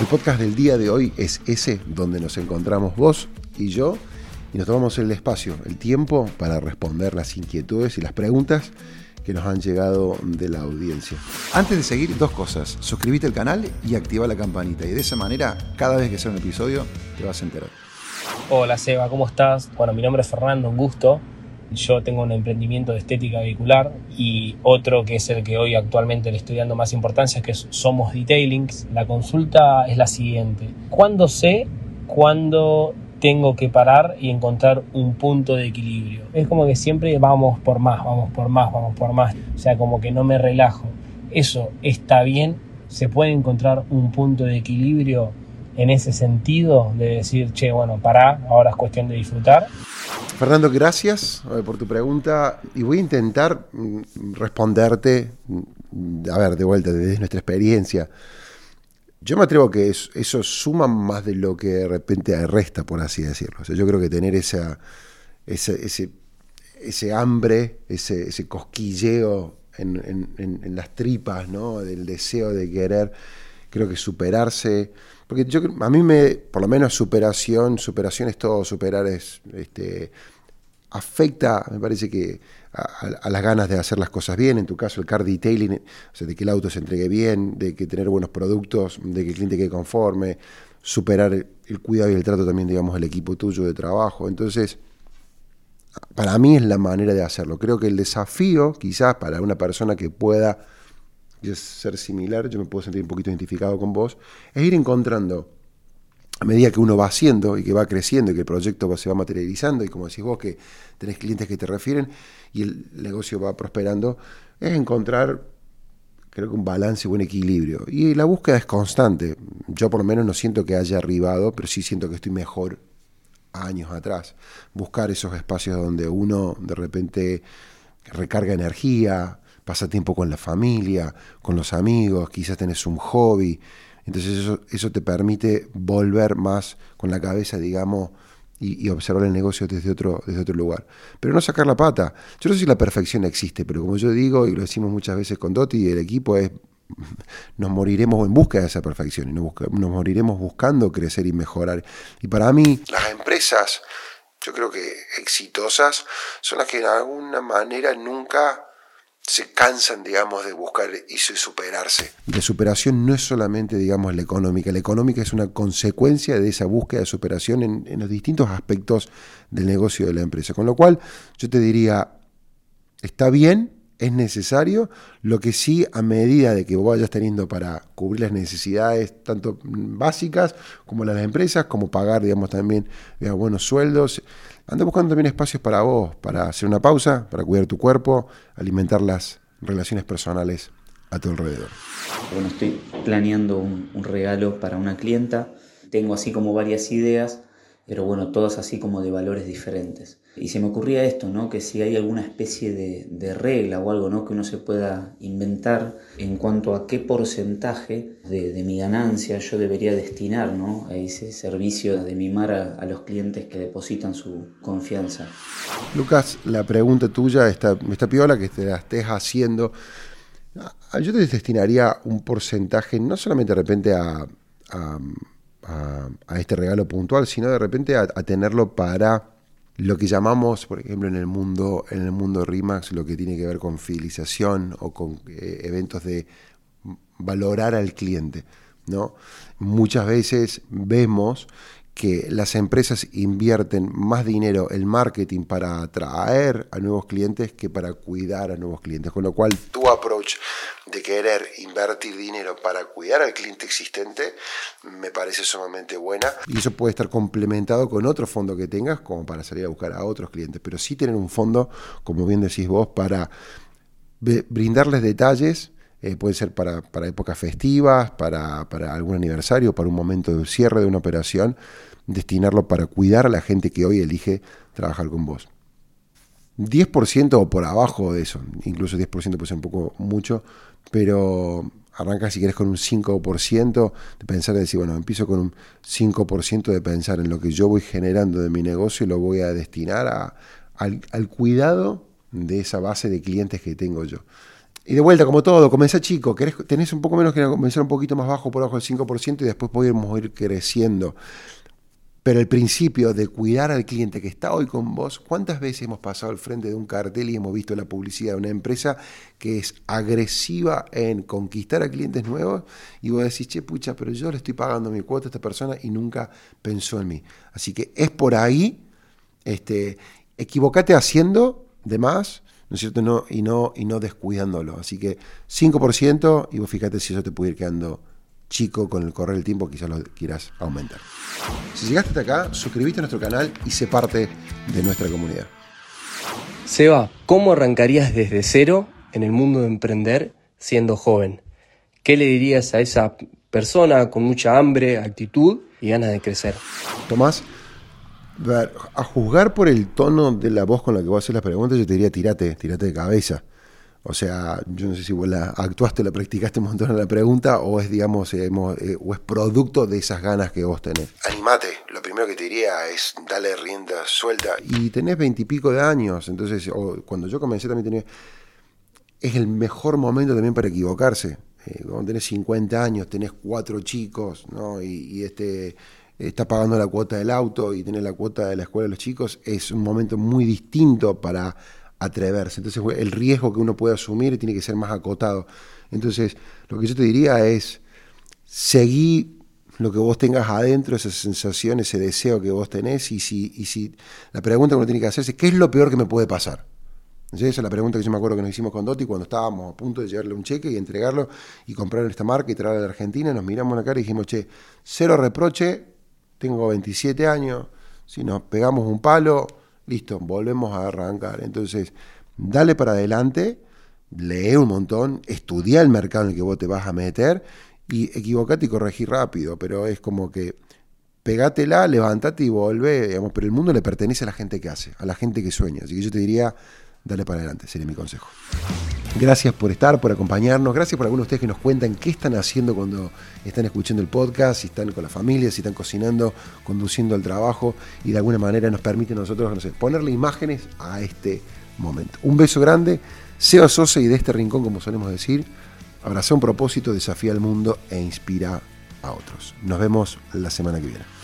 El podcast del día de hoy es ese donde nos encontramos vos y yo y nos tomamos el espacio, el tiempo para responder las inquietudes y las preguntas que nos han llegado de la audiencia. Antes de seguir, dos cosas. Suscríbete al canal y activa la campanita. Y de esa manera, cada vez que sea un episodio, te vas a enterar. Hola Seba, ¿cómo estás? Bueno, mi nombre es Fernando, un gusto. Yo tengo un emprendimiento de estética vehicular y otro que es el que hoy actualmente le estoy dando más importancia, que es Somos Detailings. La consulta es la siguiente. ¿Cuándo sé cuándo tengo que parar y encontrar un punto de equilibrio? Es como que siempre vamos por más, vamos por más, vamos por más. O sea, como que no me relajo. ¿Eso está bien? ¿Se puede encontrar un punto de equilibrio en ese sentido de decir, che, bueno, pará, ahora es cuestión de disfrutar? Fernando, gracias eh, por tu pregunta y voy a intentar mm, responderte, mm, a ver, de vuelta, desde nuestra experiencia. Yo me atrevo que eso, suma más de lo que de repente resta, por así decirlo. yo creo que tener esa, ese, ese, hambre, ese, cosquilleo en, las tripas, ¿no? del deseo de querer, creo que superarse. Porque yo a mí me, por lo menos superación, superación es todo, superar es, este, afecta, me parece que a, las ganas de hacer las cosas bien, en tu caso el car detailing, o sea, de que el auto se entregue bien, de que tener buenos productos, de que el cliente quede conforme, superar el, cuidado y el trato también, digamos, del equipo tuyo de trabajo. Entonces, para mí es la manera de hacerlo. Creo que el desafío, quizás para una persona que pueda ser similar, yo me puedo sentir un poquito identificado con vos, es ir encontrando, a medida que uno va haciendo y que va creciendo y que el proyecto se va materializando y como decís vos que tenés clientes que te refieren y el negocio va prosperando, es encontrar creo que un balance y un equilibrio. Y la búsqueda es constante. Yo por lo menos no siento que haya arribado, pero sí siento que estoy mejor años atrás. Buscar esos espacios donde uno de repente recarga energía, pasa tiempo con la familia, con los amigos, quizás tenés un hobby. Entonces eso, eso te permite volver más con la cabeza, digamos, y, observar el negocio desde otro, desde otro lugar. Pero no sacar la pata. Yo no sé si la perfección existe, pero como yo digo, y lo decimos muchas veces con Doti y el equipo, es nos moriremos en busca de esa perfección y nos, nos moriremos buscando crecer y mejorar. Y para mí, las empresas, yo creo que exitosas, son las que de alguna manera nunca se cansan, digamos, de buscar y superarse. La superación no es solamente, digamos, la económica. La económica es una consecuencia de esa búsqueda de superación en, en los distintos aspectos del negocio de la empresa. Con lo cual, yo te diría, está bien, es necesario, lo que sí a medida de que vayas teniendo para cubrir las necesidades tanto básicas como las de las empresas, como pagar, digamos, también buenos sueldos, anda buscando también espacios para vos, para hacer una pausa, para cuidar tu cuerpo, alimentar las relaciones personales a tu alrededor. Bueno, estoy planeando un regalo para una clienta, tengo así como varias ideas, pero bueno, todas así como de valores diferentes. Y se me ocurría esto, ¿no? Que si hay alguna especie de, regla o algo, ¿no? Que uno se pueda inventar en cuanto a qué porcentaje de, mi ganancia yo debería destinar, ¿no? A ese servicio de mimar a, los clientes que depositan su confianza. Lucas, la pregunta tuya está, está piola que te la estés haciendo. Yo te destinaría un porcentaje, no solamente de repente a, a, este regalo puntual, sino de repente a tenerlo para lo que llamamos, por ejemplo, en el mundo, en el mundo RIMAX, lo que tiene que ver con fidelización o con eh, eventos de valorar al cliente. ¿no? Muchas veces vemos que las empresas invierten más dinero en marketing para atraer a nuevos clientes que para cuidar a nuevos clientes. Con lo cual, tu approach de querer invertir dinero para cuidar al cliente existente me parece sumamente buena. Y eso puede estar complementado con otro fondo que tengas, como para salir a buscar a otros clientes. Pero sí tener un fondo, como bien decís vos, para brindarles detalles eh, puede ser para, épocas festivas, para, para, algún aniversario, para un momento de cierre de una operación, destinarlo para cuidar a la gente que hoy elige trabajar con vos. 10% o por abajo de eso, incluso 10% puede ser un poco mucho, pero arranca si quieres con un 5% de pensar, de decir, bueno, empiezo con un 5% de pensar en lo que yo voy generando de mi negocio y lo voy a destinar al, al cuidado de esa base de clientes que tengo yo Y de vuelta, como todo, comenzá chico, tenés un poco menos que comenzar un poquito más bajo, por abajo del 5%, y después podemos ir creciendo. Pero el principio de cuidar al cliente que está hoy con vos, ¿cuántas veces hemos pasado al frente de un cartel y hemos visto la publicidad de una empresa que es agresiva en conquistar a clientes nuevos? Y vos decís, che, pucha, pero yo le estoy pagando mi cuota a esta persona y nunca pensó en mí. Así que es por ahí, este, equivocate haciendo de más, ¿no es cierto? No, y, no, y no descuidándolo. Así que 5% y vos fíjate si eso te puede ir quedando chico con el correr del tiempo, quizás lo quieras aumentar. Si llegaste hasta acá, suscríbete a nuestro canal y sé parte de nuestra comunidad. Seba, ¿cómo arrancarías desde cero en el mundo de emprender siendo joven? ¿Qué le dirías a esa persona con mucha hambre, actitud y ganas de crecer? Tomás, a juzgar por el tono de la voz con la que vos haces las preguntas, yo te diría tirate, tirate de cabeza. O sea, yo no sé si vos la actuaste, la practicaste un montón en la pregunta o es, digamos, eh, o es producto de esas ganas que vos tenés. Animate, lo primero que te diría es dale rienda suelta. Y tenés veintipico de años, entonces, cuando yo comencé también tenía... Es el mejor momento también para equivocarse. Eh, cuando tenés 50 años, tenés cuatro chicos, ¿no? y este está pagando la cuota del auto y tiene la cuota de la escuela de los chicos, es un momento muy distinto para atreverse. Entonces el riesgo que uno puede asumir tiene que ser más acotado. Entonces lo que yo te diría es, seguí lo que vos tengas adentro, esa sensación, ese deseo que vos tenés, y si, y si la pregunta que uno tiene que hacerse es, ¿qué es lo peor que me puede pasar? Esa es la pregunta que yo me acuerdo que nos hicimos con Dotti cuando estábamos a punto de llevarle un cheque y entregarlo y comprar esta marca y traerla de Argentina. Nos miramos en la cara y dijimos, che, cero reproche, tengo 27 años, si nos pegamos un palo, listo, volvemos a arrancar. Entonces, dale para adelante, lee un montón, estudia el mercado en el que vos te vas a meter y equivocate y corregí rápido, pero es como que pegátela, levántate y digamos, pero el mundo le pertenece a la gente que hace, a la gente que sueña. Así que yo te diría, dale para adelante, sería mi consejo. Gracias por estar, por acompañarnos. Gracias por algunos de ustedes que nos cuentan qué están haciendo cuando están escuchando el podcast, si están con la familia, si están cocinando, conduciendo el trabajo y de alguna manera nos permite a nosotros no sé, ponerle imágenes a este momento. Un beso grande, Seba Sosa y de este rincón, como solemos decir, abraza un propósito, desafía al mundo e inspira a otros. Nos vemos la semana que viene.